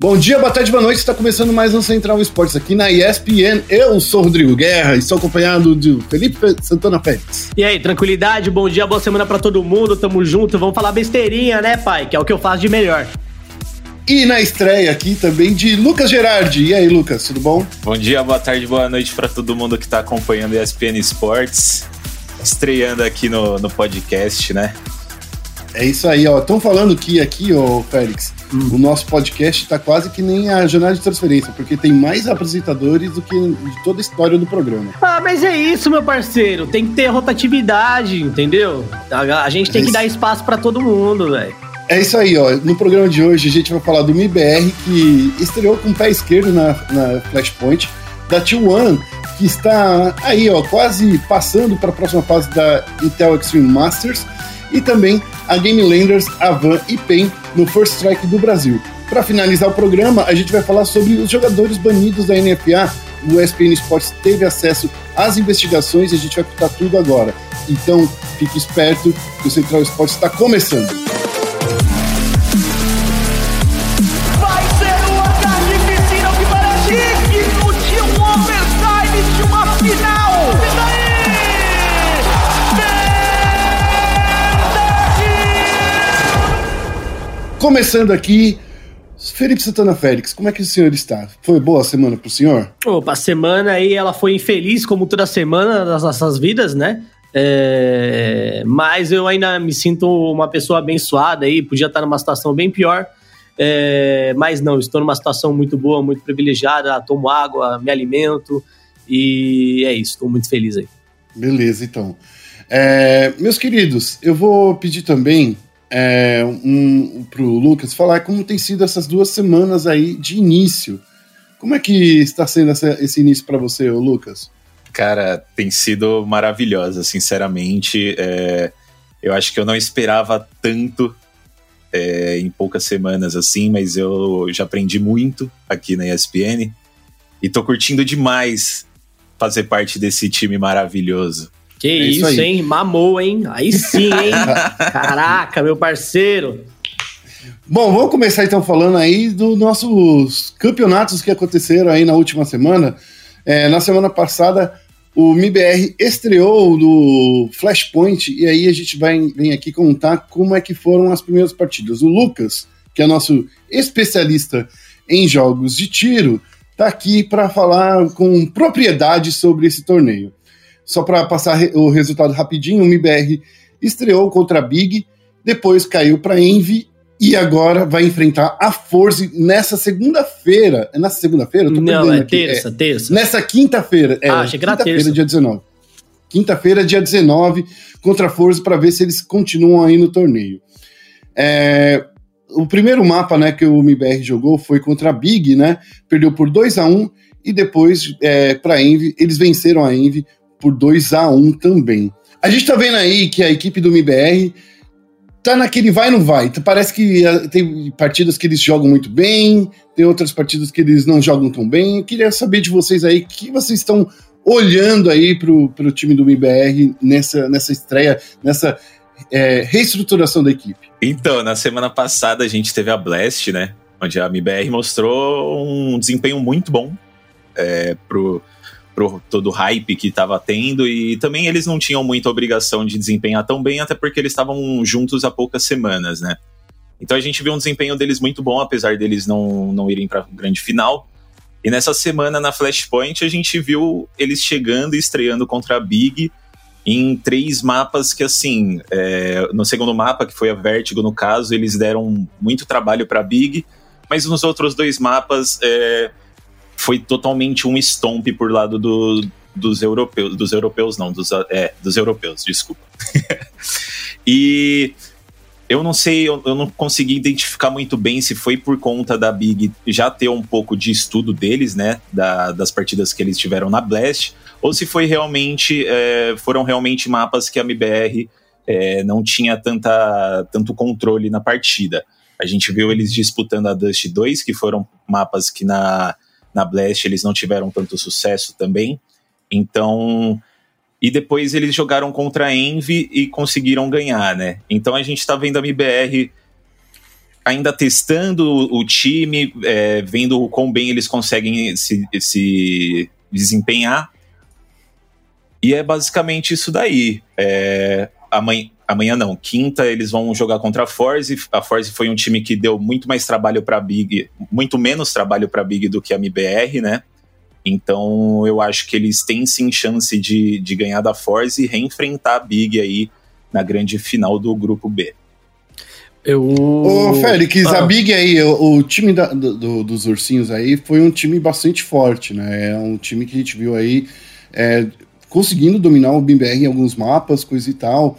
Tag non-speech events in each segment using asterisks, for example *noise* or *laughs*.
Bom dia, boa tarde, boa noite. Está começando mais um Central Esportes aqui na ESPN. Eu sou o Rodrigo Guerra e estou acompanhado de Felipe Santana Félix. E aí, tranquilidade, bom dia, boa semana para todo mundo. Tamo junto, vamos falar besteirinha, né, pai? Que é o que eu faço de melhor. E na estreia aqui também de Lucas Gerardi. E aí, Lucas, tudo bom? Bom dia, boa tarde, boa noite para todo mundo que está acompanhando a ESPN Esportes. Estreando aqui no, no podcast, né? É isso aí, ó. Estão falando que aqui, ó, Félix, hum. o nosso podcast está quase que nem a jornada de transferência, porque tem mais apresentadores do que de toda a história do programa. Ah, mas é isso, meu parceiro. Tem que ter rotatividade, entendeu? A, gente tem é que dar espaço para todo mundo, velho. É isso aí, ó. No programa de hoje a gente vai falar do MIBR, que estreou com o pé esquerdo na, na Flashpoint, da T1, que está aí, ó, quase passando para a próxima fase da Intel Extreme Masters e também a Game Landers, Avan e PEN no First Strike do Brasil. Para finalizar o programa, a gente vai falar sobre os jogadores banidos da NFA. O ESPN Sports teve acesso às investigações e a gente vai contar tudo agora. Então, fique esperto que o Central Esportes está começando. Começando aqui, Felipe Santana Félix, como é que o senhor está? Foi boa a semana pro senhor? Opa, a semana aí ela foi infeliz, como toda semana das nossas vidas, né? É... Mas eu ainda me sinto uma pessoa abençoada aí, podia estar numa situação bem pior. É... Mas não, estou numa situação muito boa, muito privilegiada, tomo água, me alimento e é isso, estou muito feliz aí. Beleza, então. É... Meus queridos, eu vou pedir também é, um, para o Lucas falar como tem sido essas duas semanas aí de início. Como é que está sendo essa, esse início para você, Lucas? Cara, tem sido maravilhosa, sinceramente. É, eu acho que eu não esperava tanto é, em poucas semanas assim, mas eu já aprendi muito aqui na ESPN e tô curtindo demais fazer parte desse time maravilhoso. Que é isso, isso hein? Mamou, hein? Aí sim, hein? *laughs* Caraca, meu parceiro. Bom, vamos começar então falando aí dos nossos campeonatos que aconteceram aí na última semana. É, na semana passada, o MIBR estreou no Flashpoint e aí a gente vai vem aqui contar como é que foram as primeiras partidas. O Lucas, que é nosso especialista em jogos de tiro, tá aqui para falar com propriedade sobre esse torneio. Só para passar o resultado rapidinho, o MIBR estreou contra a Big, depois caiu para Envy e agora vai enfrentar a Force nessa segunda-feira. É nessa segunda-feira? Não, é aqui. terça, é, terça. Nessa quinta-feira. É, ah, achei que era quinta terça. dia 19. Quinta-feira, dia 19, contra a Force para ver se eles continuam aí no torneio. É, o primeiro mapa né, que o MIBR jogou foi contra a Big, né? Perdeu por 2 a 1 e depois é, para Envy, eles venceram a Envy por 2 a 1 também. A gente tá vendo aí que a equipe do MBR tá naquele vai não vai. Parece que ah, tem partidas que eles jogam muito bem, tem outras partidas que eles não jogam tão bem. Eu queria saber de vocês aí, que vocês estão olhando aí pro, pro time do MBR nessa, nessa estreia, nessa é, reestruturação da equipe? Então, na semana passada a gente teve a Blast, né? Onde a MBR mostrou um desempenho muito bom é, pro, pro todo o hype que estava tendo e também eles não tinham muita obrigação de desempenhar tão bem, até porque eles estavam juntos há poucas semanas, né? Então a gente viu um desempenho deles muito bom, apesar deles não, não irem para grande final. E nessa semana na Flashpoint a gente viu eles chegando e estreando contra a Big em três mapas que, assim, é, no segundo mapa, que foi a Vertigo no caso, eles deram muito trabalho para Big, mas nos outros dois mapas é, foi totalmente um stomp por lado do, dos europeus, dos europeus não, dos, é, dos europeus, desculpa. *laughs* e eu não sei, eu, eu, não consegui identificar muito bem se foi por conta da Big já ter um pouco de estudo deles, né, da, das partidas que eles tiveram na Blast, ou se foi realmente, é, foram realmente mapas que a MBR é, não tinha tanta, tanto controle na partida. A gente viu eles disputando a Dust 2, que foram mapas que na na Blast eles não tiveram tanto sucesso também. Então. E depois eles jogaram contra a Envy e conseguiram ganhar, né? Então a gente tá vendo a MBR ainda testando o time, é, vendo o quão bem eles conseguem se, se desempenhar. E é basicamente isso daí. É, amanhã, amanhã não, quinta eles vão jogar contra a Force. A Force foi um time que deu muito mais trabalho para Big, muito menos trabalho para Big do que a MBR, né? Então eu acho que eles têm sim chance de, de ganhar da Force e reenfrentar a Big aí na grande final do grupo B. Eu... Ô, Félix, ah. a Big aí, o, o time da, do, dos ursinhos aí foi um time bastante forte, né? É um time que a gente viu aí é, conseguindo dominar o BIMBR em alguns mapas, coisa e tal.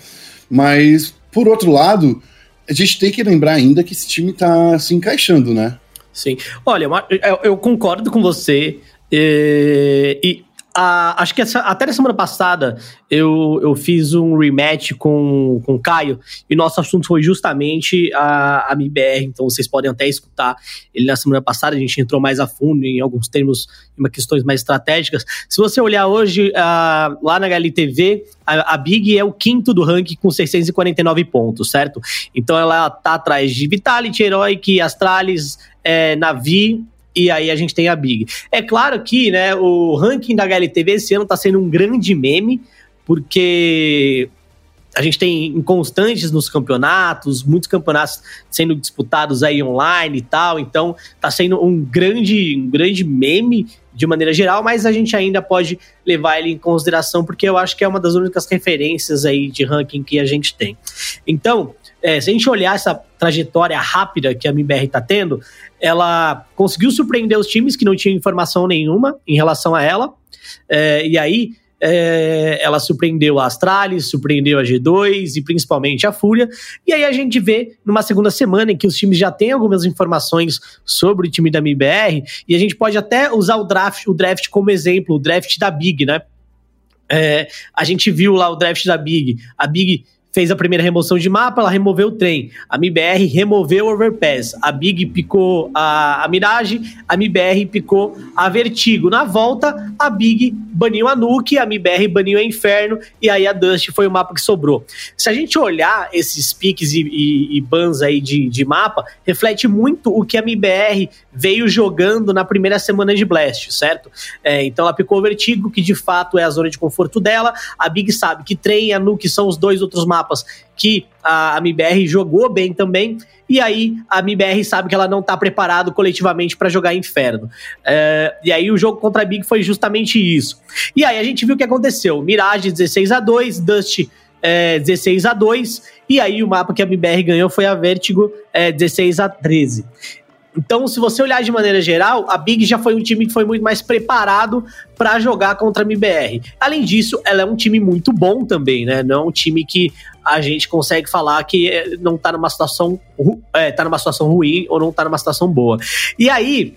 Mas, por outro lado, a gente tem que lembrar ainda que esse time tá se encaixando, né? Sim. Olha, eu, concordo com você. E, e acho que essa, até na semana passada eu, eu fiz um rematch com, com o Caio e nosso assunto foi justamente a, a MIBR, então vocês podem até escutar ele na semana passada, a gente entrou mais a fundo em alguns termos, em questões mais estratégicas. Se você olhar hoje uh, lá na HLTV, a, a Big é o quinto do ranking com 649 pontos, certo? Então ela tá atrás de Vitality, Heroic, Astralis, é, Navi e aí a gente tem a Big. É claro que né, o ranking da HLTV esse ano está sendo um grande meme, porque a gente tem inconstantes nos campeonatos, muitos campeonatos sendo disputados aí online e tal, então está sendo um grande, um grande meme de maneira geral, mas a gente ainda pode levar ele em consideração, porque eu acho que é uma das únicas referências aí de ranking que a gente tem. Então, é, se a gente olhar essa trajetória rápida que a MBR está tendo, ela conseguiu surpreender os times que não tinham informação nenhuma em relação a ela. É, e aí é, ela surpreendeu a Astralis, surpreendeu a G2 e principalmente a Fúria. E aí a gente vê numa segunda semana em que os times já têm algumas informações sobre o time da MBR e a gente pode até usar o draft, o draft como exemplo, o draft da Big, né? É, a gente viu lá o draft da Big. A Big fez a primeira remoção de mapa, ela removeu o trem. A MIBR removeu o overpass. A Big picou a, a Mirage, a MIBR picou a Vertigo. Na volta, a Big baniu a Nuke, a MIBR baniu a Inferno, e aí a Dust foi o mapa que sobrou. Se a gente olhar esses piques e, e, e bans aí de, de mapa, reflete muito o que a MIBR veio jogando na primeira semana de Blast, certo? É, então ela picou o Vertigo, que de fato é a zona de conforto dela. A Big sabe que trem e a Nuke são os dois outros mapas mapas que a, a MIBR jogou bem também. E aí a MIBR sabe que ela não está preparado coletivamente para jogar Inferno. É, e aí o jogo contra a Big foi justamente isso. E aí a gente viu o que aconteceu: Mirage 16 a 2 Dust é, 16 a 2 e aí o mapa que a MIBR ganhou foi a Vertigo é, 16 a 13. Então, se você olhar de maneira geral, a Big já foi um time que foi muito mais preparado para jogar contra a MBR. Além disso, ela é um time muito bom também, né? Não é um time que a gente consegue falar que é, não tá numa situação, é, tá numa situação ruim ou não tá numa situação boa. E aí,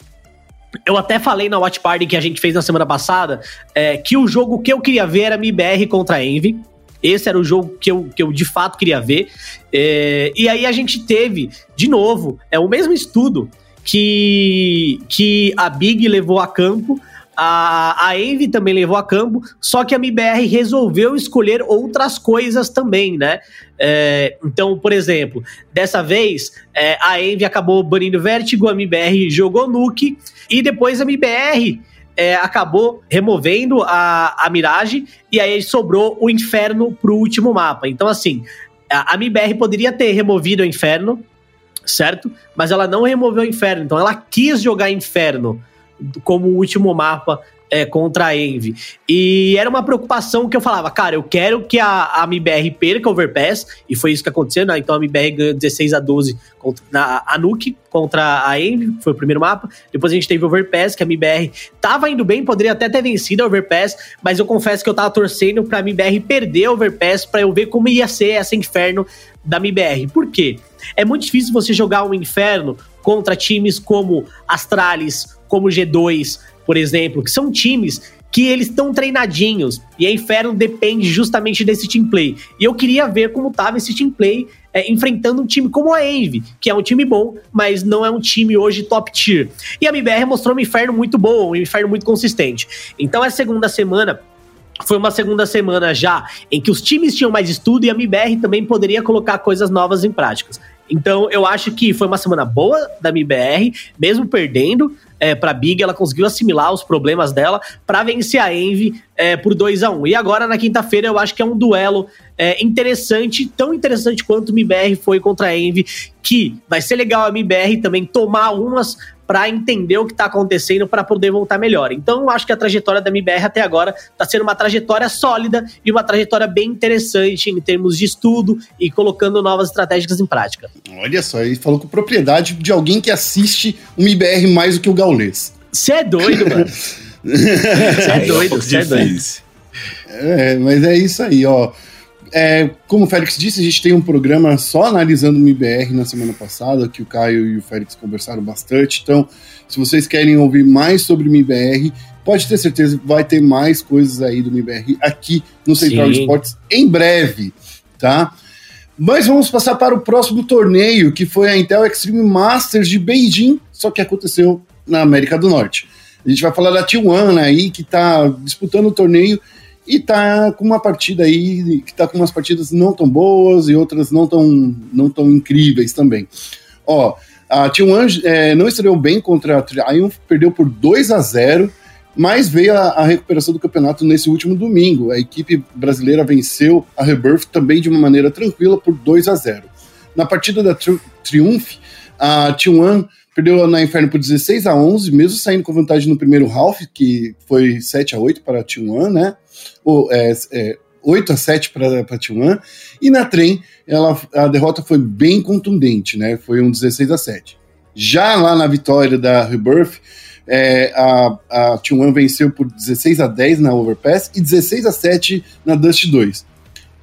eu até falei na Watch Party que a gente fez na semana passada é, que o jogo que eu queria ver era MBR contra a Envy. Esse era o jogo que eu, que eu de fato queria ver. É, e aí a gente teve, de novo, é o mesmo estudo que, que a Big levou a campo. A, a Envy também levou a campo, só que a MBR resolveu escolher outras coisas também, né? É, então, por exemplo, dessa vez é, a Envy acabou banindo Vertigo, a MBR jogou Nuke, e depois a MBR é, acabou removendo a, a Mirage, e aí sobrou o Inferno pro último mapa. Então, assim, a, a MBR poderia ter removido o Inferno, certo? Mas ela não removeu o Inferno, então ela quis jogar Inferno como o último mapa é, contra a Envy. E era uma preocupação que eu falava, cara, eu quero que a, a MBR perca o Overpass, e foi isso que aconteceu, né? Então a MBR ganhou 16 a 12 contra na, a Nuke contra a Envy, foi o primeiro mapa. Depois a gente teve o Overpass, que a MBR tava indo bem, poderia até ter vencido a Overpass, mas eu confesso que eu tava torcendo pra MBR perder a Overpass pra eu ver como ia ser essa inferno da MBR. Por quê? É muito difícil você jogar um inferno contra times como Astralis, como G2, por exemplo, que são times que eles estão treinadinhos. E a Inferno depende justamente desse team play. E eu queria ver como estava esse team play é, enfrentando um time como a Envy, que é um time bom, mas não é um time hoje top tier. E a MBR mostrou um Inferno muito bom, um Inferno muito consistente. Então, essa segunda semana foi uma segunda semana já em que os times tinham mais estudo e a MBR também poderia colocar coisas novas em práticas Então eu acho que foi uma semana boa da MBR, mesmo perdendo é, para Big, ela conseguiu assimilar os problemas dela para vencer a Envy é, por 2 a 1 um. E agora na quinta-feira eu acho que é um duelo é, interessante, tão interessante quanto o MBR foi contra a Envy, que vai ser legal a MBR também tomar umas para entender o que está acontecendo para poder voltar melhor. Então, eu acho que a trajetória da MBR até agora está sendo uma trajetória sólida e uma trajetória bem interessante em termos de estudo e colocando novas estratégias em prática. Olha só, ele falou com propriedade de alguém que assiste o MBR mais do que o Gaulês. Você é doido, mano. Você *laughs* é doido, você é doido. É, mas é isso aí, ó. É, como o Félix disse, a gente tem um programa só analisando o MBR na semana passada, que o Caio e o Félix conversaram bastante. Então, se vocês querem ouvir mais sobre o MBR, pode ter certeza que vai ter mais coisas aí do MBR aqui no Central Sim. Esportes em breve, tá? Mas vamos passar para o próximo torneio, que foi a Intel Extreme Masters de Beijing, só que aconteceu na América do Norte. A gente vai falar da T1 aí, que está disputando o torneio e tá com uma partida aí que tá com umas partidas não tão boas e outras não tão, não tão incríveis também. Ó, a T1 é, não estreou bem contra a Triumph, perdeu por 2 a 0 mas veio a, a, recuperação do campeonato nesse último domingo. A equipe brasileira venceu a Rebirth também de uma maneira tranquila por 2 a 0 Na partida da tri Triumph, a T1 perdeu na Inferno por 16 a 11, mesmo saindo com vantagem no primeiro half, que foi 7 a 8 para a T1, né? Ou, é, é, 8 a 7 para a T1. E na trem, ela, a derrota foi bem contundente, né? Foi um 16 a 7. Já lá na vitória da Rebirth, é, a, a T1 venceu por 16 a 10 na Overpass e 16 a 7 na Dust 2.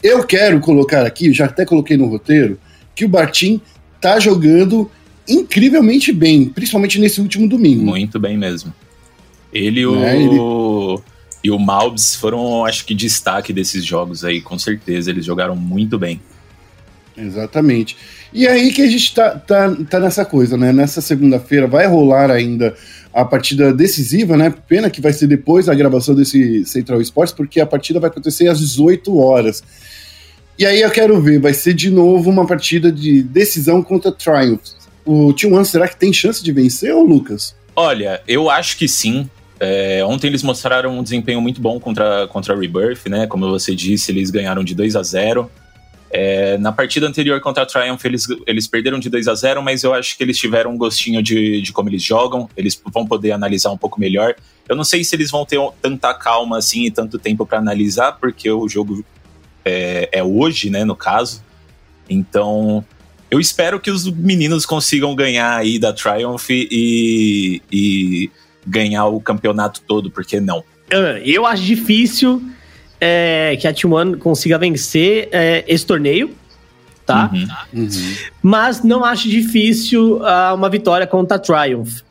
Eu quero colocar aqui, já até coloquei no roteiro, que o Bartim tá jogando incrivelmente bem, principalmente nesse último domingo. Muito bem mesmo. Ele e o, é, ele... e o Malbs foram, acho que, destaque desses jogos aí, com certeza. Eles jogaram muito bem. Exatamente. E aí que a gente tá, tá, tá nessa coisa, né? Nessa segunda-feira vai rolar ainda a partida decisiva, né? Pena que vai ser depois da gravação desse Central Sports, porque a partida vai acontecer às 18 horas. E aí eu quero ver, vai ser de novo uma partida de decisão contra Triumph o T1 será que tem chance de vencer, ou Lucas? Olha, eu acho que sim. É, ontem eles mostraram um desempenho muito bom contra, contra a Rebirth, né? Como você disse, eles ganharam de 2 a 0 é, Na partida anterior contra a Triumph, eles, eles perderam de 2 a 0 mas eu acho que eles tiveram um gostinho de, de como eles jogam. Eles vão poder analisar um pouco melhor. Eu não sei se eles vão ter tanta calma assim e tanto tempo para analisar, porque o jogo é, é hoje, né? No caso. Então, eu espero que os meninos consigam ganhar aí da Triumph e, e ganhar o campeonato todo, porque não? Eu acho difícil é, que a T1 consiga vencer é, esse torneio, tá? Uhum. Uhum. Mas não acho difícil uh, uma vitória contra a Triumph.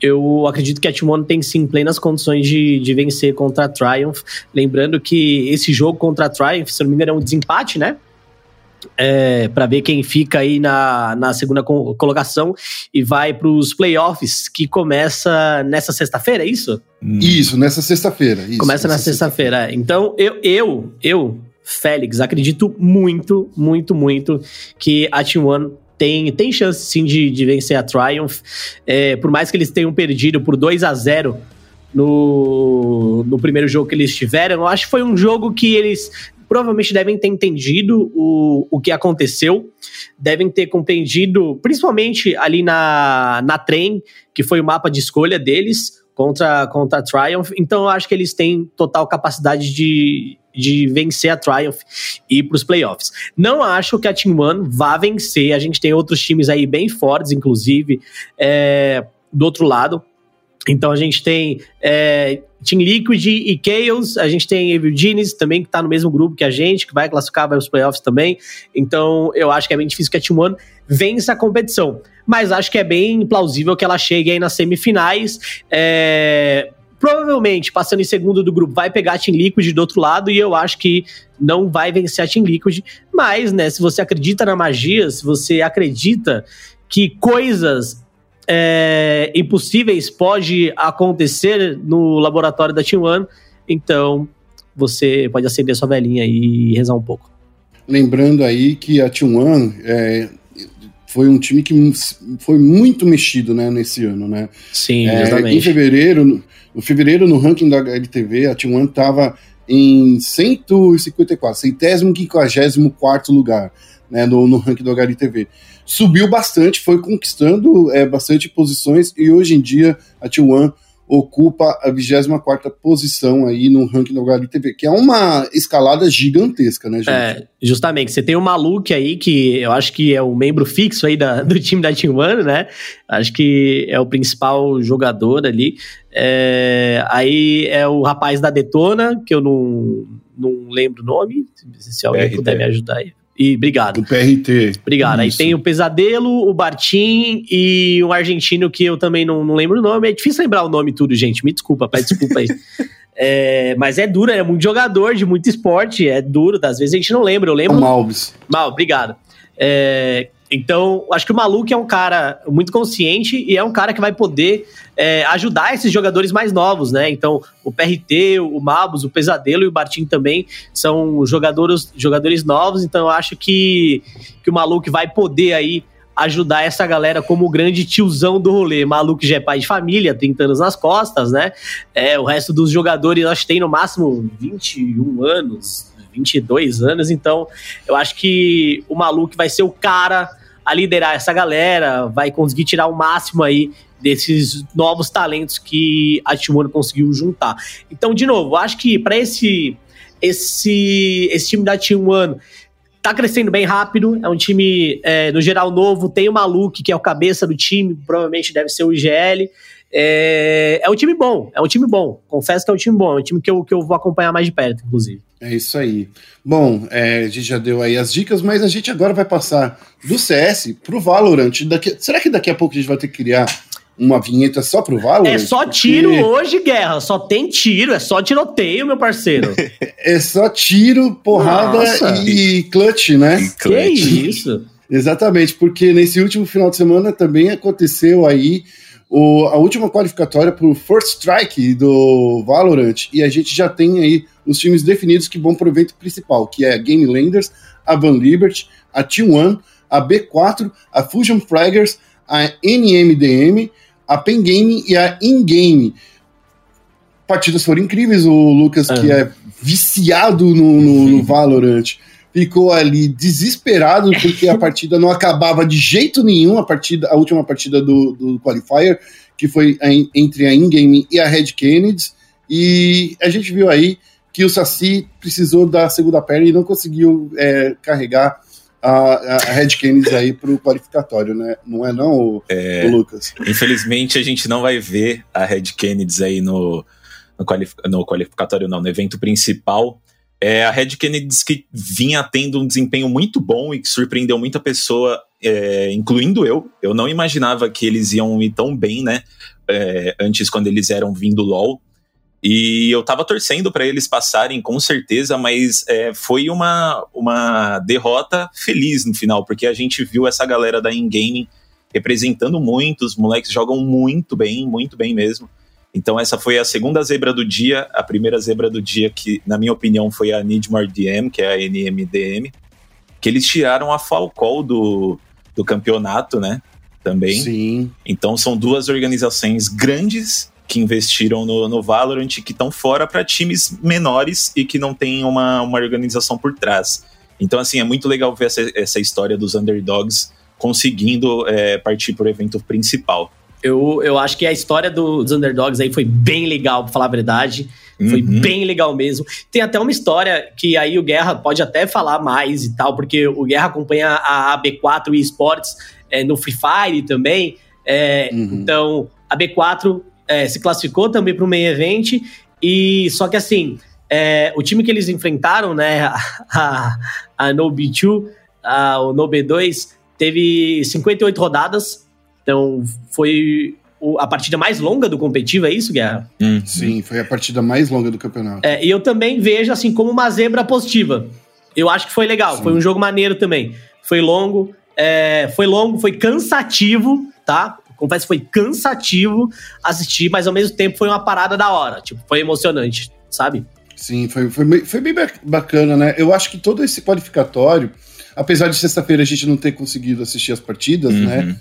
Eu acredito que a T1 tem sim plenas condições de, de vencer contra a Triumph. Lembrando que esse jogo contra a Triumph, se não me engano, é um desempate, né? É, para ver quem fica aí na, na segunda colocação e vai para os playoffs que começa nessa sexta-feira, é isso? Hum. Isso, nessa sexta-feira. Começa na sexta-feira. Sexta então, eu, eu, eu, Félix, acredito muito, muito, muito que a Team One tem, tem chance sim de, de vencer a Triumph. É, por mais que eles tenham perdido por 2 a 0 no, no primeiro jogo que eles tiveram, eu acho que foi um jogo que eles provavelmente devem ter entendido o, o que aconteceu, devem ter compreendido, principalmente ali na, na trem, que foi o mapa de escolha deles contra, contra a Triumph. Então eu acho que eles têm total capacidade de, de vencer a Triumph e ir para os playoffs. Não acho que a Team One vá vencer. A gente tem outros times aí bem fortes, inclusive, é, do outro lado. Então a gente tem é, Team Liquid e Chaos, a gente tem Evil Genius também, que tá no mesmo grupo que a gente, que vai classificar para os playoffs também. Então eu acho que é bem difícil que a Team One vença a competição. Mas acho que é bem plausível que ela chegue aí nas semifinais. É, provavelmente, passando em segundo do grupo, vai pegar a Team Liquid do outro lado, e eu acho que não vai vencer a Team Liquid. Mas, né, se você acredita na magia, se você acredita que coisas é, impossíveis pode acontecer no laboratório da Team One, então você pode acender sua velhinha e rezar um pouco. Lembrando aí que a Team One, é, foi um time que foi muito mexido, né, nesse ano, né? Sim, exatamente. É, em fevereiro, no, no fevereiro, no ranking da LTV, a T1 estava em 154, centésimo, quinquagésimo quarto lugar, né, no, no ranking do HLTV. Subiu bastante, foi conquistando é, bastante posições e hoje em dia a T1 ocupa a 24 posição aí no ranking do HLTV, que é uma escalada gigantesca, né, gente? É, justamente. Você tem o Maluk aí, que eu acho que é o membro fixo aí da, *laughs* do time da Team One, né? Acho que é o principal jogador ali. É, aí é o rapaz da Detona, que eu não, não lembro o nome, se alguém RT. puder me ajudar aí. E obrigado. O PRT. Obrigado. Isso. Aí tem o Pesadelo, o Bartim e um argentino que eu também não, não lembro o nome. É difícil lembrar o nome tudo, gente. Me desculpa, pai, desculpa aí. *laughs* é, mas é duro, é muito jogador de muito esporte, é duro. Das vezes a gente não lembra. Eu lembro. O Malves. Mal, obrigado. É, então, acho que o Maluco é um cara muito consciente e é um cara que vai poder é, ajudar esses jogadores mais novos, né? Então, o PRT, o Mabus, o Pesadelo e o Bartim também são jogadores, jogadores novos, então eu acho que, que o Maluco vai poder aí ajudar essa galera como o grande tiozão do rolê. Maluco já é pai de família, 30 anos nas costas, né? É, o resto dos jogadores, acho que tem no máximo 21 anos, 22 anos, então eu acho que o Maluco vai ser o cara a liderar essa galera, vai conseguir tirar o máximo aí desses novos talentos que a Timor conseguiu juntar. Então, de novo, acho que para esse esse esse time da T1 tá crescendo bem rápido, é um time, é, no geral, novo, tem o Maluque, que é o cabeça do time, provavelmente deve ser o IGL, é, é um time bom, é um time bom. Confesso que é um time bom, é um time que eu, que eu vou acompanhar mais de perto, inclusive. É isso aí. Bom, é, a gente já deu aí as dicas, mas a gente agora vai passar do CS pro Valorant. Daqui, será que daqui a pouco a gente vai ter que criar uma vinheta só pro Valorant? É só tiro Porque... hoje, guerra. Só tem tiro, é só tiroteio, meu parceiro. *laughs* é só tiro, porrada Nossa. e clutch, né? E clutch. Que isso? Exatamente, porque nesse último final de semana também aconteceu aí o, a última qualificatória para o First Strike do Valorant e a gente já tem aí os times definidos que vão para o evento principal, que é a Game Landers, a Van Liberty, a T1, a B4, a Fusion Fraggers, a NMDM, a Pen Game e a In-Game. Partidas foram incríveis, o Lucas, que é viciado no, no, no Valorant ficou ali desesperado porque a *laughs* partida não acabava de jeito nenhum, a partida, a última partida do, do qualifier, que foi a, entre a Ingame e a Red Kennedy, e a gente viu aí que o Saci precisou da segunda perna e não conseguiu é, carregar a, a Red Kennedy aí para o qualificatório, né? Não é não, o, é, o, Lucas? Infelizmente a gente não vai ver a Red Kennedy aí no, no, no qualificatório, não, no evento principal, é, a Red diz que vinha tendo um desempenho muito bom e que surpreendeu muita pessoa, é, incluindo eu. Eu não imaginava que eles iam ir tão bem, né? É, antes, quando eles eram vindo LOL. E eu tava torcendo para eles passarem, com certeza, mas é, foi uma, uma derrota feliz no final, porque a gente viu essa galera da in-game representando muito, os moleques jogam muito bem, muito bem mesmo. Então essa foi a segunda zebra do dia, a primeira zebra do dia que, na minha opinião, foi a Need More DM, que é a NMDM, que eles tiraram a Falcol do, do campeonato, né? Também. Sim. Então são duas organizações grandes que investiram no, no Valorant que estão fora para times menores e que não tem uma, uma organização por trás. Então, assim, é muito legal ver essa, essa história dos underdogs conseguindo é, partir para o evento principal. Eu, eu acho que a história dos underdogs aí foi bem legal, pra falar a verdade. Foi uhum. bem legal mesmo. Tem até uma história que aí o Guerra pode até falar mais e tal, porque o Guerra acompanha a B4 e esportes é, no Free Fire também. É, uhum. Então, a B4 é, se classificou também para o main event. E só que assim, é, o time que eles enfrentaram, né, *laughs* a, a, a No B2, a, o No B2, teve 58 rodadas então, foi a partida mais longa do competitivo, é isso, Guerra? Hum, sim, foi a partida mais longa do campeonato. É, e eu também vejo, assim, como uma zebra positiva. Eu acho que foi legal, sim. foi um jogo maneiro também. Foi longo, é, foi longo, foi cansativo, tá? Confesso que foi cansativo assistir, mas ao mesmo tempo foi uma parada da hora. Tipo, foi emocionante, sabe? Sim, foi, foi, foi bem bacana, né? Eu acho que todo esse qualificatório Apesar de sexta-feira a gente não ter conseguido assistir as partidas, uhum. né?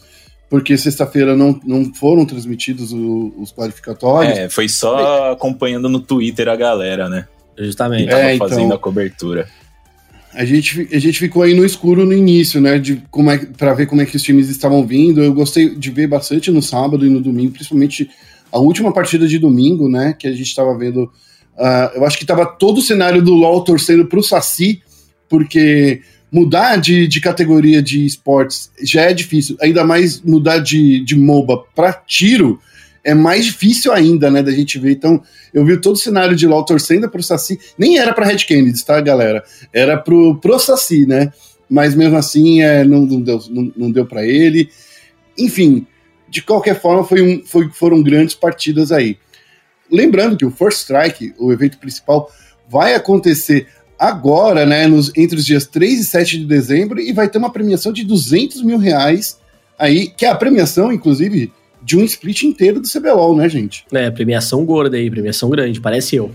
Porque sexta-feira não, não foram transmitidos o, os qualificatórios. É, foi só acompanhando no Twitter a galera, né? Justamente. tava é, então, fazendo a cobertura. A gente, a gente ficou aí no escuro no início, né? De como é, para ver como é que os times estavam vindo. Eu gostei de ver bastante no sábado e no domingo, principalmente a última partida de domingo, né? Que a gente estava vendo. Uh, eu acho que estava todo o cenário do LoL torcendo para o Saci, porque mudar de, de categoria de esportes já é difícil, ainda mais mudar de, de MOBA para tiro é mais difícil ainda, né, da gente ver. Então, eu vi todo o cenário de LoL torcendo pro Saci, nem era pra Red Kennedy, tá, galera? Era pro, pro Saci, né? Mas mesmo assim, é, não, não deu, não, não deu para ele. Enfim, de qualquer forma, foi um, foi, foram grandes partidas aí. Lembrando que o First Strike, o evento principal, vai acontecer agora, né, nos, entre os dias 3 e 7 de dezembro, e vai ter uma premiação de 200 mil reais aí, que é a premiação, inclusive, de um split inteiro do CBLOL, né, gente? É, premiação gorda aí, premiação grande, parece eu.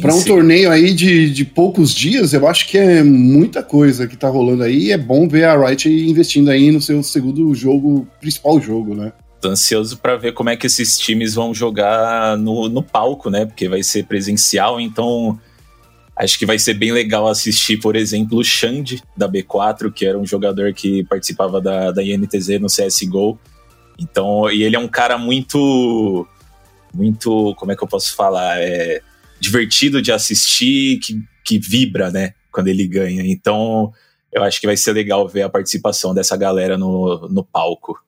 Para um sim. torneio aí de, de poucos dias, eu acho que é muita coisa que tá rolando aí. É bom ver a Riot investindo aí no seu segundo jogo, principal jogo, né? Tô ansioso para ver como é que esses times vão jogar no, no palco, né? Porque vai ser presencial, então acho que vai ser bem legal assistir, por exemplo, o Xande da B4, que era um jogador que participava da, da INTZ no CSGO então, e ele é um cara muito. Muito. Como é que eu posso falar? É divertido de assistir, que, que vibra, né? Quando ele ganha. Então, eu acho que vai ser legal ver a participação dessa galera no, no palco.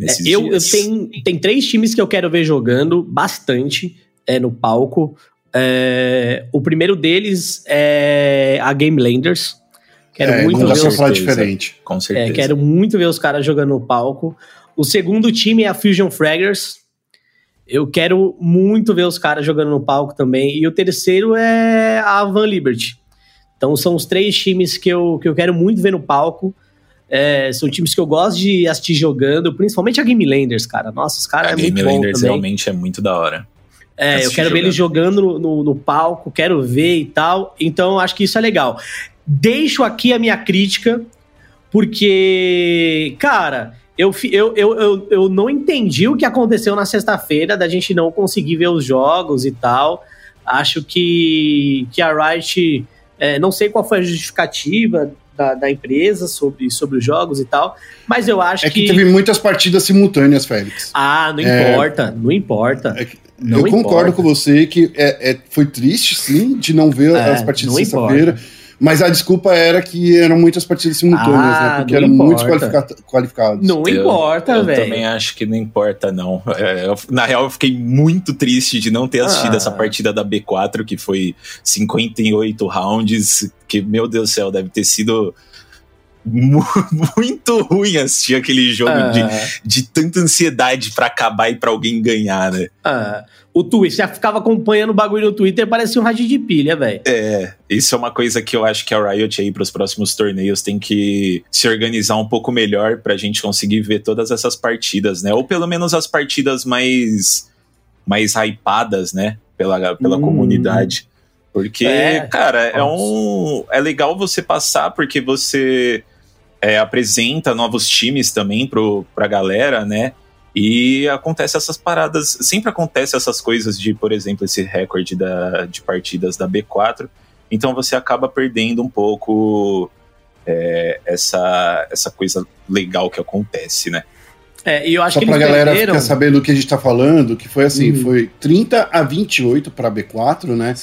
É, eu, eu tenho, tem três times que eu quero ver jogando bastante é, no palco. É, o primeiro deles é a Game Landers. Quero é, muito ver os, falar diferente. Com certeza. É, quero muito ver os caras jogando no palco. O segundo time é a Fusion Fraggers. Eu quero muito ver os caras jogando no palco também. E o terceiro é a Van Liberty. Então são os três times que eu, que eu quero muito ver no palco. É, são times que eu gosto de assistir jogando, principalmente a Game Landers, cara. Nossa, os caras é muito Game Landers realmente é muito da hora. É, eu quero jogando. ver eles jogando no, no, no, palco, quero ver e tal. Então acho que isso é legal. Deixo aqui a minha crítica, porque, cara, eu, eu, eu, eu, eu não entendi o que aconteceu na sexta-feira da gente não conseguir ver os jogos e tal. Acho que, que a Riot, é, não sei qual foi a justificativa da, da, empresa sobre, sobre os jogos e tal, mas eu acho é que, que teve muitas partidas simultâneas, Félix. Ah, não é, importa, não importa. É que, não eu importa. concordo com você que é, é, foi triste, sim, de não ver é, as partidas sexta-feira. Mas a desculpa era que eram muitas partidas simultâneas, né? ah, né? Porque eram muitos qualificados. Não eu, importa, velho. Eu também acho que não importa, não. É, eu, na real, eu fiquei muito triste de não ter assistido ah. essa partida da B4, que foi 58 rounds, que, meu Deus do céu, deve ter sido *laughs* muito ruim assistir aquele jogo ah. de, de tanta ansiedade para acabar e para alguém ganhar, né? Ah. O Twitter, você ficava acompanhando o bagulho no Twitter, parecia um rádio de pilha, velho. É, isso é uma coisa que eu acho que a Riot aí pros próximos torneios tem que se organizar um pouco melhor pra gente conseguir ver todas essas partidas, né? Ou pelo menos as partidas mais mais hypadas, né? Pela, pela hum. comunidade. Porque, é, cara, é um. É legal você passar porque você é, apresenta novos times também pro, pra galera, né? E acontece essas paradas, sempre acontece essas coisas de, por exemplo, esse recorde da, de partidas da B4. Então você acaba perdendo um pouco é, essa, essa coisa legal que acontece, né? É, e eu acho Só que pra galera perderam... ficar sabendo do que a gente tá falando, que foi assim, uhum. foi 30 a 28 pra B4, né?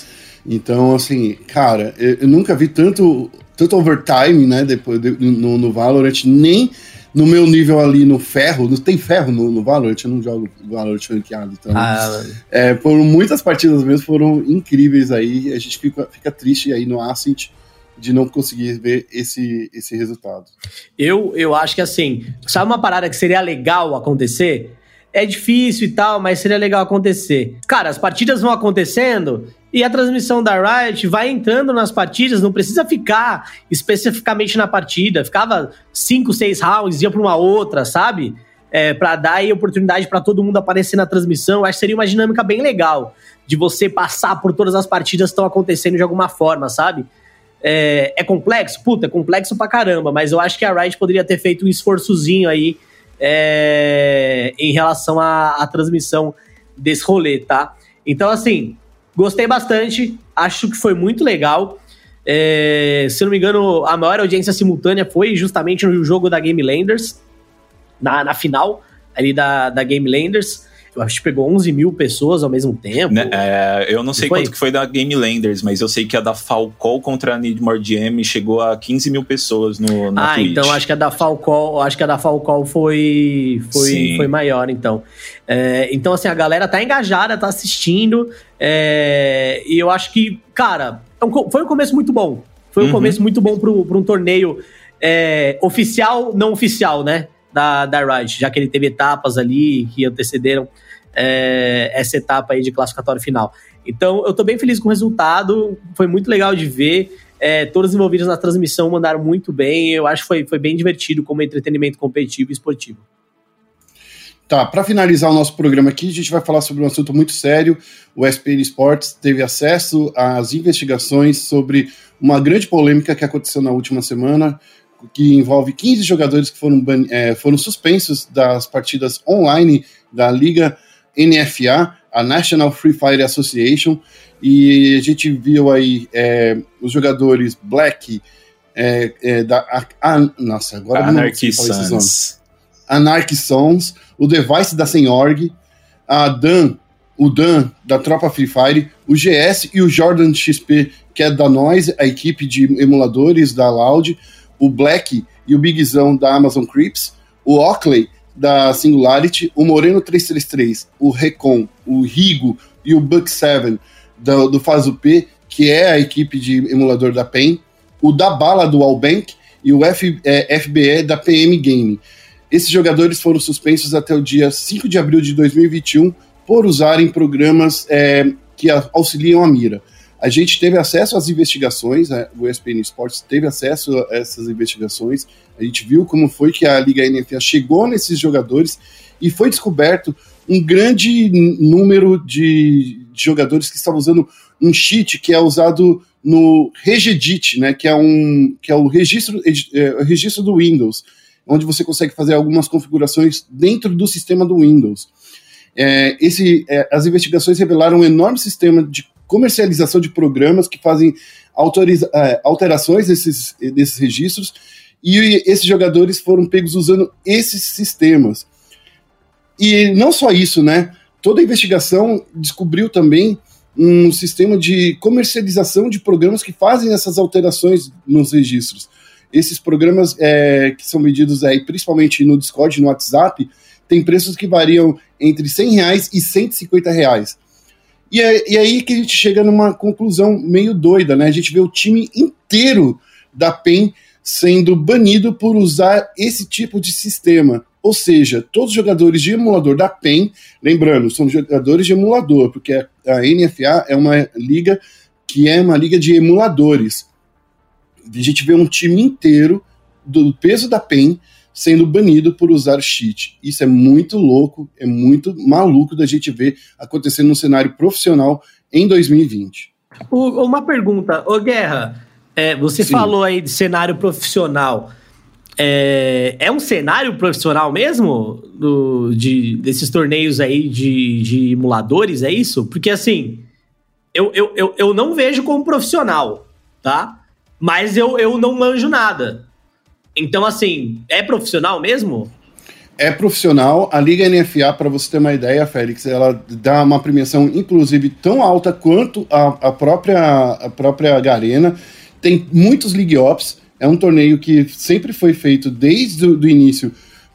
Então, assim, cara, eu, eu nunca vi tanto tanto overtime, né, depois de, no, no Valorant, nem no meu nível ali no ferro, não tem ferro no, no Valorant, eu não jogo Valorant ranqueado, então ah, é, foram muitas partidas mesmo, foram incríveis aí, a gente fica, fica triste aí no Ascent de não conseguir ver esse, esse resultado. Eu, eu acho que assim, sabe uma parada que seria legal acontecer? É difícil e tal, mas seria legal acontecer. Cara, as partidas vão acontecendo e a transmissão da Riot vai entrando nas partidas, não precisa ficar especificamente na partida. Ficava cinco, seis rounds, ia para uma outra, sabe? É, para dar aí oportunidade para todo mundo aparecer na transmissão. Acho que seria uma dinâmica bem legal de você passar por todas as partidas que estão acontecendo de alguma forma, sabe? É, é, complexo? Puta, é complexo pra caramba, mas eu acho que a Riot poderia ter feito um esforçozinho aí é, em relação à, à transmissão desse rolê, tá? Então, assim, gostei bastante, acho que foi muito legal. É, se não me engano, a maior audiência simultânea foi justamente no jogo da Game Landers, na, na final ali da, da Game Landers. Acho que pegou 11 mil pessoas ao mesmo tempo. Né, é, eu não sei quanto que foi da Game Landers, mas eu sei que a da Falcol contra a Need More GM chegou a 15 mil pessoas no, na Ah, Twitch. então acho que a da Falcol, acho que a da Falcol foi, foi, foi maior, então. É, então, assim, a galera tá engajada, tá assistindo. É, e eu acho que, cara, é foi um começo muito bom. Foi um uhum. começo muito bom para um torneio é, oficial, não oficial, né? Da, da Riot, já que ele teve etapas ali que antecederam é, essa etapa aí de classificatório final. Então, eu tô bem feliz com o resultado, foi muito legal de ver. É, todos os envolvidos na transmissão mandaram muito bem. Eu acho que foi, foi bem divertido como entretenimento competitivo e esportivo. Tá, para finalizar o nosso programa aqui, a gente vai falar sobre um assunto muito sério. O SPN Sports teve acesso às investigações sobre uma grande polêmica que aconteceu na última semana, que envolve 15 jogadores que foram, é, foram suspensos das partidas online da Liga NFA, a National Free Fire Association, e a gente viu aí é, os jogadores Black é, é da. A, a, nossa, agora Anarchy não Sons. Nomes. Anarchy Sons, o Device da Senhorg, a Dan, o Dan da Tropa Free Fire, o GS e o Jordan XP, que é da Noise, a equipe de emuladores da Loud, o Black e o Bigzão da Amazon Creeps, o Oakley da Singularity, o Moreno 333, o Recon, o Rigo e o Buck 7 do, do Fazo P, que é a equipe de emulador da PEN, o da Bala do Wallbank e o F, é, FBE da PM Game. Esses jogadores foram suspensos até o dia 5 de abril de 2021 por usarem programas é, que auxiliam a mira. A gente teve acesso às investigações, né? o ESPN Sports teve acesso a essas investigações, a gente viu como foi que a Liga NFA chegou nesses jogadores e foi descoberto um grande número de, de jogadores que estavam usando um cheat que é usado no Regedit, né, que é um que é o registro, é, registro do Windows onde você consegue fazer algumas configurações dentro do sistema do Windows. É, esse, é, as investigações revelaram um enorme sistema de comercialização de programas que fazem é, alterações desses, desses registros e esses jogadores foram pegos usando esses sistemas. E não só isso, né? Toda a investigação descobriu também um sistema de comercialização de programas que fazem essas alterações nos registros esses programas é, que são medidos aí, principalmente no Discord, no WhatsApp, tem preços que variam entre 100 reais e 150 reais. E é, e é aí que a gente chega numa conclusão meio doida, né? A gente vê o time inteiro da PEN sendo banido por usar esse tipo de sistema. Ou seja, todos os jogadores de emulador da PEN, lembrando, são jogadores de emulador, porque a NFA é uma liga que é uma liga de emuladores a gente vê um time inteiro do peso da PEN sendo banido por usar cheat. Isso é muito louco, é muito maluco da gente ver acontecendo no cenário profissional em 2020. Uma pergunta, ô Guerra, é, você Sim. falou aí de cenário profissional. É, é, um cenário profissional mesmo do, de, desses torneios aí de, de emuladores, é isso? Porque assim, eu, eu, eu, eu não vejo como profissional, tá? mas eu, eu não manjo nada. Então, assim, é profissional mesmo? É profissional. A Liga NFA, para você ter uma ideia, Félix, ela dá uma premiação, inclusive, tão alta quanto a, a própria, a própria Garena. Tem muitos League Ops. É um torneio que sempre foi feito desde o início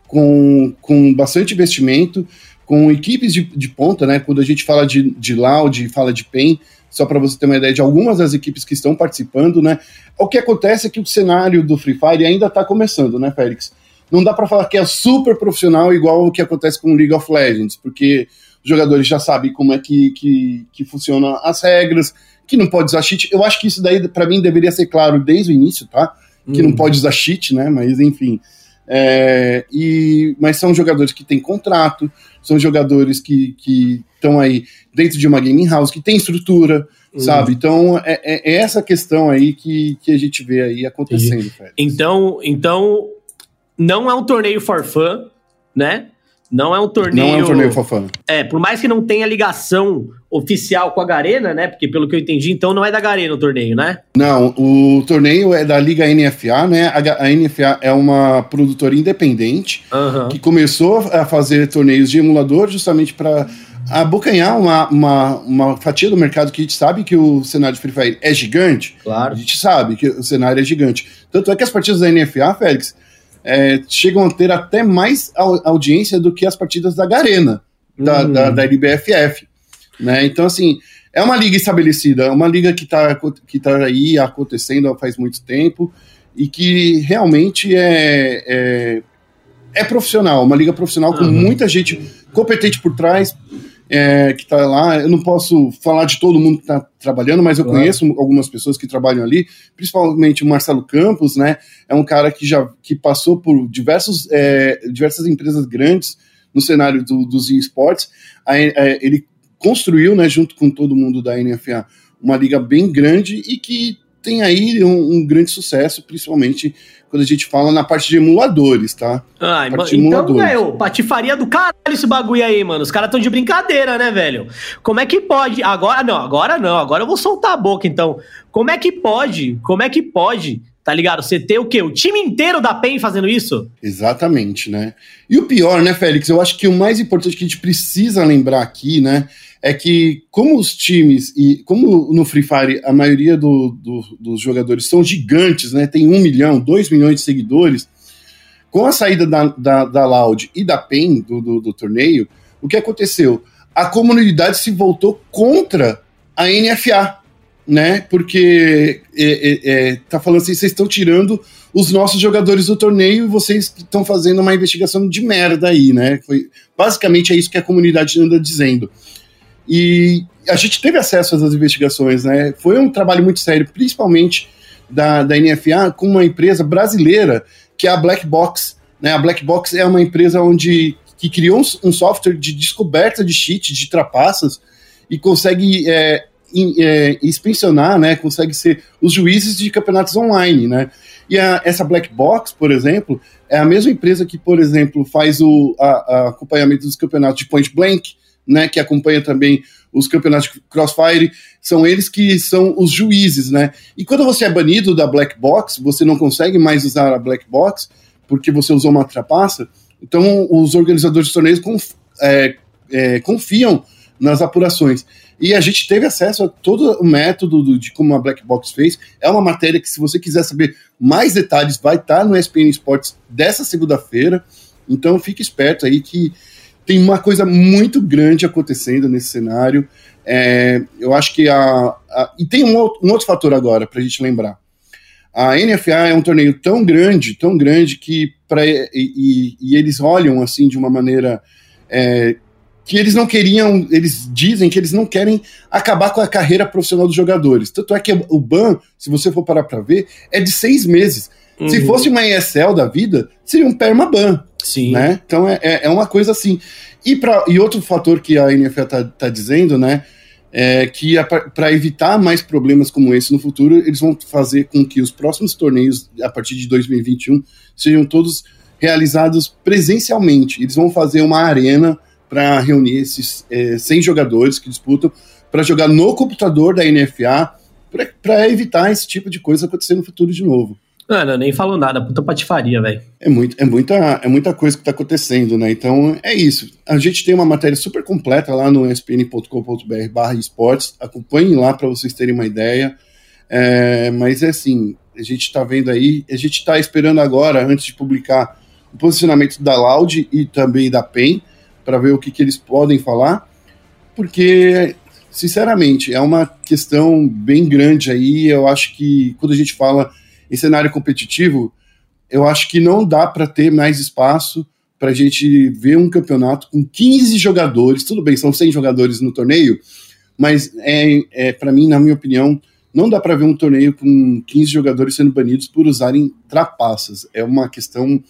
com, com bastante investimento, com equipes de, de ponta, né? Quando a gente fala de, de Loud, fala de PEN, só para você ter uma ideia de algumas das equipes que estão participando, né? O que acontece é que o cenário do Free Fire ainda está começando, né, Félix? Não dá para falar que é super profissional igual o que acontece com League of Legends, porque os jogadores já sabem como é que, que, que funcionam as regras, que não pode usar cheat. Eu acho que isso daí, para mim, deveria ser claro desde o início, tá? Que não uhum. pode usar cheat, né? Mas, enfim, É, e, mas são jogadores que têm contrato, são jogadores que estão aí dentro de uma gaming house, que tem estrutura, uhum. sabe? Então é, é, é, essa questão aí que, que a gente vê aí acontecendo. Então, então, não é um torneio for fun, né? Não é um torneio. Não é um torneio fofão. É, por mais que não tenha ligação oficial com a Garena, né? Porque pelo que eu entendi, então não é da Garena o torneio, né? Não, o torneio é da Liga NFA, né? A, NFA é uma produtora independente uhum. que começou a fazer torneios de emulador justamente para abocanhar uma, uma, uma fatia do mercado que a gente sabe que o cenário de Free Fire é gigante. Claro. A gente sabe que o cenário é gigante. Tanto é que as partidas da NFA, Félix, é, chegam a ter até mais audiência do que as partidas da Garena, da, uhum. da, da LBFF. Né? Então, assim, é uma liga estabelecida, é uma liga que está que tá aí acontecendo faz muito tempo e que realmente é, é, é profissional, uma liga profissional com uhum. muita gente competente por trás, é, que está lá. Eu não posso falar de todo mundo que está trabalhando, mas eu claro. conheço algumas pessoas que trabalham ali, principalmente o Marcelo Campos, né? É um cara que já que passou por diversos, é, diversas empresas grandes no cenário do, dos esportes. É, ele construiu, né, junto com todo mundo da NFA, uma liga bem grande e que tem aí um, um grande sucesso, principalmente quando a gente fala na parte de emuladores, tá? Parte então, velho, patifaria do caralho esse bagulho aí, mano. Os caras tão de brincadeira, né, velho? Como é que pode? Agora não, agora não, agora eu vou soltar a boca, então. Como é que pode? Como é que pode? Tá ligado? Você ter o quê? O time inteiro da PEN fazendo isso? Exatamente, né? E o pior, né, Félix? Eu acho que o mais importante que a gente precisa lembrar aqui, né? É que, como os times, e como no Free Fire a maioria do, do, dos jogadores são gigantes, né? Tem um milhão, dois milhões de seguidores, com a saída da, da, da Loud e da PEN do, do, do torneio, o que aconteceu? A comunidade se voltou contra a NFA, né? Porque é, é, é, tá falando assim, vocês estão tirando os nossos jogadores do torneio e vocês estão fazendo uma investigação de merda aí, né? Foi basicamente é isso que a comunidade anda dizendo. E a gente teve acesso às investigações, né? Foi um trabalho muito sério, principalmente da, da NFA, com uma empresa brasileira, que é a Black Box. Né? A Black Box é uma empresa onde que criou um, um software de descoberta de cheat, de trapaças, e consegue é, in, é, inspecionar, né? Consegue ser os juízes de campeonatos online, né? E a, essa Black Box, por exemplo, é a mesma empresa que, por exemplo, faz o a, a acompanhamento dos campeonatos de Point Blank, né, que acompanha também os campeonatos de Crossfire, são eles que são os juízes, né? E quando você é banido da Black Box, você não consegue mais usar a Black Box porque você usou uma trapaça, então os organizadores de torneios conf, é, é, confiam nas apurações. E a gente teve acesso a todo o método do, de como a Black Box fez. É uma matéria que, se você quiser saber mais detalhes, vai estar no ESPN Sports dessa segunda-feira. Então fique esperto aí que tem uma coisa muito grande acontecendo nesse cenário. É, eu acho que a, a. e tem um outro, um outro fator agora para a gente lembrar. A NFA é um torneio tão grande, tão grande, que pra, e, e, e eles olham assim de uma maneira é, que eles não queriam, eles dizem que eles não querem acabar com a carreira profissional dos jogadores. Tanto é que o ban, se você for parar para ver, é de seis meses. Uhum. Se fosse uma ESL da vida, seria um permaban. Sim. Né? Então é, é, é uma coisa assim. E, pra, e outro fator que a NFL está tá dizendo, né? É que para evitar mais problemas como esse no futuro, eles vão fazer com que os próximos torneios, a partir de 2021, sejam todos realizados presencialmente. Eles vão fazer uma arena para reunir esses é, 100 jogadores que disputam para jogar no computador da NFA para evitar esse tipo de coisa acontecer no futuro de novo. Mano, nem falo nada, puta patifaria, velho. É, muito, é, muita, é muita coisa que tá acontecendo, né? Então é isso. A gente tem uma matéria super completa lá no spn.com.br barra esportes. Acompanhem lá para vocês terem uma ideia. É, mas é assim, a gente tá vendo aí, a gente tá esperando agora, antes de publicar, o posicionamento da Loud e também da PEN, para ver o que, que eles podem falar, porque sinceramente, é uma questão bem grande aí. Eu acho que quando a gente fala em cenário competitivo, eu acho que não dá para ter mais espaço para a gente ver um campeonato com 15 jogadores. Tudo bem, são 100 jogadores no torneio, mas é, é para mim, na minha opinião, não dá para ver um torneio com 15 jogadores sendo banidos por usarem trapaças. É uma questão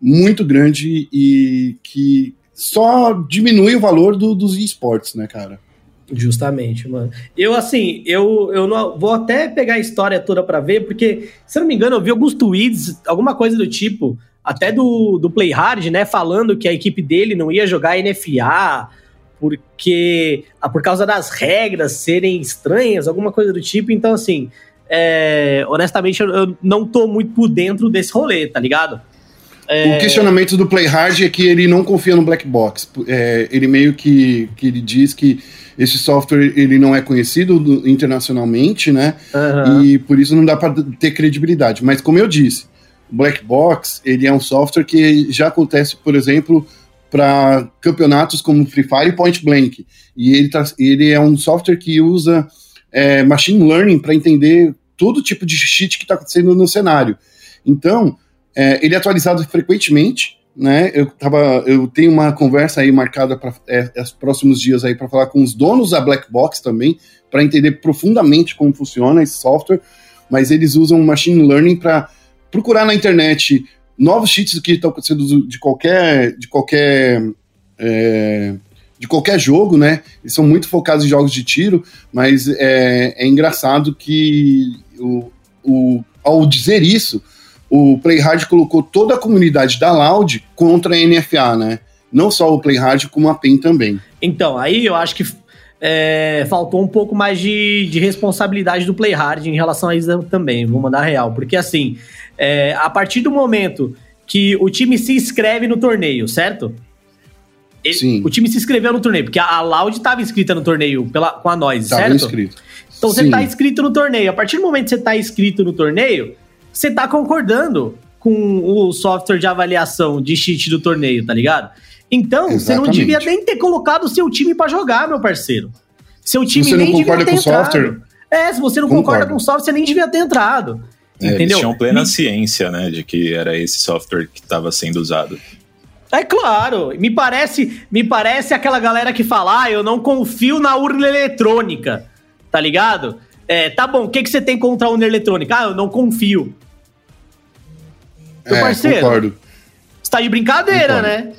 muito grande e que só diminui o valor do, dos esportes, né, cara? Justamente, mano. Eu, assim, eu, eu não, vou até pegar a história toda para ver, porque, se não me engano, eu vi alguns tweets, alguma coisa do tipo, até do, do Play Hard, né, falando que a equipe dele não ia jogar NFA, porque ah, por causa das regras serem estranhas, alguma coisa do tipo. Então, assim, é, honestamente, eu, eu, não tô muito por dentro desse rolê, tá ligado? É... O questionamento do Play Hard é que ele não confia no Black Box. É, ele meio que, que ele diz que esse software ele não é conhecido do, internacionalmente, né? Uhum. E por isso não dá para ter credibilidade. Mas como eu disse, o Black Box ele é um software que já acontece, por exemplo, para campeonatos como Free Fire e Point Blank. E ele, tá, ele é um software que usa é, machine learning para entender todo tipo de cheat que está acontecendo no cenário. Então, é, ele é atualizado frequentemente, né? Eu, tava, eu tenho uma conversa aí marcada para é, os próximos dias aí para falar com os donos da Black Box também, para entender profundamente como funciona esse software. Mas eles usam machine learning para procurar na internet novos cheats que estão acontecendo de qualquer de qualquer é, de qualquer jogo, né? Eles são muito focados em jogos de tiro, mas é, é engraçado que o, o, ao dizer isso, o Playhard colocou toda a comunidade da Loud contra a NFA, né? Não só o Playhard, como a PEN também. Então, aí eu acho que é, faltou um pouco mais de, de responsabilidade do Playhard em relação a isso também, vou mandar real. Porque assim, é, a partir do momento que o time se inscreve no torneio, certo? Ele, Sim. O time se inscreveu no torneio, porque a Loud estava inscrita no torneio pela, com a tava certo? inscrito. Então Sim. você está inscrito no torneio. A partir do momento que você está inscrito no torneio, você está concordando com o software de avaliação de cheat do torneio, tá ligado? Então, Exatamente. você não devia nem ter colocado o seu time para jogar, meu parceiro. Seu time você nem devia ter entrado. Software, é, se você não Concordo. concorda com o software, você nem devia ter entrado. É, entendeu? Eles tinham plena Me... ciência, né, de que era esse software que estava sendo usado. É claro, me parece, me parece aquela galera que fala, ah, eu não confio na urna eletrônica, tá ligado? É, tá bom, o que, que você tem contra a urna eletrônica? Ah, eu não confio. Meu é, parceiro, concordo. Você tá de brincadeira, concordo. né?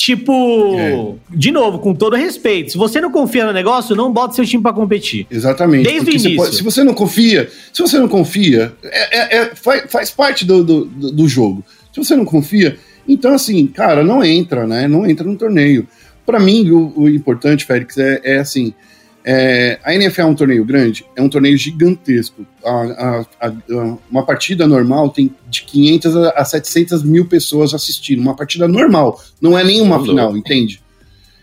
Tipo, é. de novo, com todo respeito, se você não confia no negócio, não bota seu time para competir. Exatamente. Desde o início. Você pode, se você não confia, se você não confia, é, é, é faz, faz, parte do, do, do, jogo. Se você não confia, então assim, cara, não entra, né? Não entra no torneio. Para mim, o, o, importante, Félix, é, é assim, é, a NFL é um torneio grande? É um torneio gigantesco. A, a, a, uma partida normal tem de 500 a 700 mil pessoas assistindo. Uma partida normal, não é nenhuma final, entende?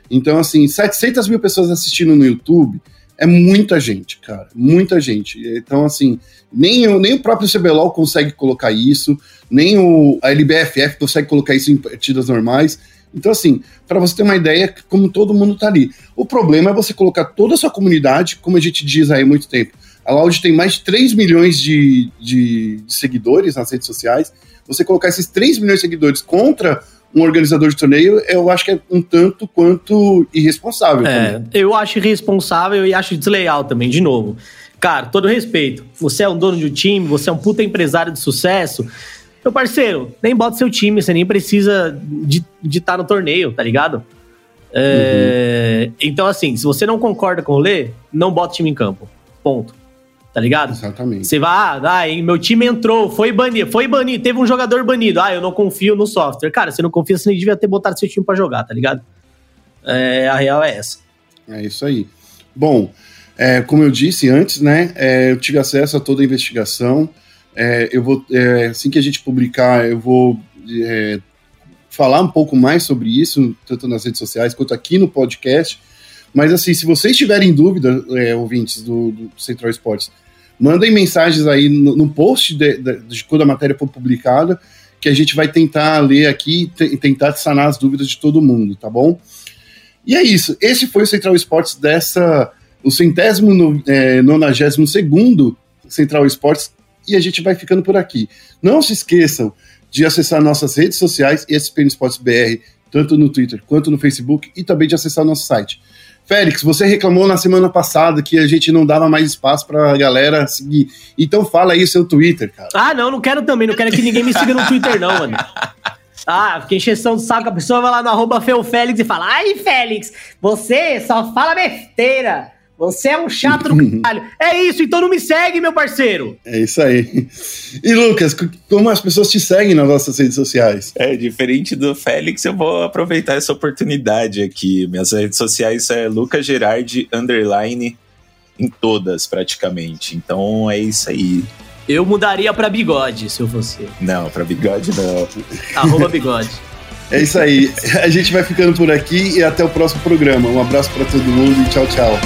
Então, assim, 700 mil pessoas assistindo no YouTube é muita gente, cara. Muita gente. Então, assim, nem, o, nem o próprio CBLOL consegue colocar isso, nem o, a LBFF consegue colocar isso em partidas normais. Então, assim, para você ter uma ideia, como todo mundo tá ali. O problema é você colocar toda a sua comunidade, como a gente diz aí há muito tempo. A Loud tem mais de 3 milhões de, de, de seguidores nas redes sociais. Você colocar esses 3 milhões de seguidores contra um organizador de torneio, eu acho que é um tanto quanto irresponsável. É, também. eu acho irresponsável e acho desleal também, de novo. Cara, todo respeito. Você é um dono de um time, você é um puta empresário de sucesso. Meu parceiro, nem bota seu time, você nem precisa de estar tá no torneio, tá ligado? É, uhum. Então, assim, se você não concorda com o Lê, não bota o time em campo. Ponto. Tá ligado? Exatamente. Você vai, ah, meu time entrou, foi banido, foi banido, teve um jogador banido. Ah, eu não confio no software. Cara, você não confia, você nem devia ter botado seu time para jogar, tá ligado? É, a real é essa. É isso aí. Bom, é, como eu disse antes, né, é, eu tive acesso a toda a investigação. É, eu vou, é, assim que a gente publicar, eu vou é, falar um pouco mais sobre isso, tanto nas redes sociais quanto aqui no podcast. Mas assim, se vocês tiverem dúvida, é, ouvintes do, do, Central Esportes, mandem mensagens aí no, no post de, de, de, quando a matéria for publicada, que a gente vai tentar ler aqui e tentar sanar as dúvidas de todo mundo, tá bom? E é isso. Esse foi o Central Esportes dessa, o centésimo no, é, nonagésimo segundo Central Esportes e a gente vai ficando por aqui. Não se esqueçam de acessar nossas redes sociais, ESPN Esportes BR, tanto no Twitter quanto no Facebook, e também de acessar nosso site. Félix, você reclamou na semana passada que a gente não dava mais espaço pra galera seguir. Então fala aí o seu Twitter, cara. Ah, não, não quero também. Não quero que ninguém me siga no Twitter, não, mano. Ah, porque encheção do saco, a pessoa vai lá no arroba Félix e fala: Ai, Félix, você só fala besteira. Você é um chato do *laughs* caralho. É isso, então não me segue, meu parceiro. É isso aí. E Lucas, como as pessoas te seguem nas nossas redes sociais? É, diferente do Félix, eu vou aproveitar essa oportunidade aqui. Minhas redes sociais é Lucas Gerardi, underline, em todas praticamente. Então é isso aí. Eu mudaria para bigode, se eu fosse. Não, para bigode não. *laughs* Arroba bigode. É isso aí. A gente vai ficando por aqui e até o próximo programa. Um abraço para todo mundo e tchau, tchau.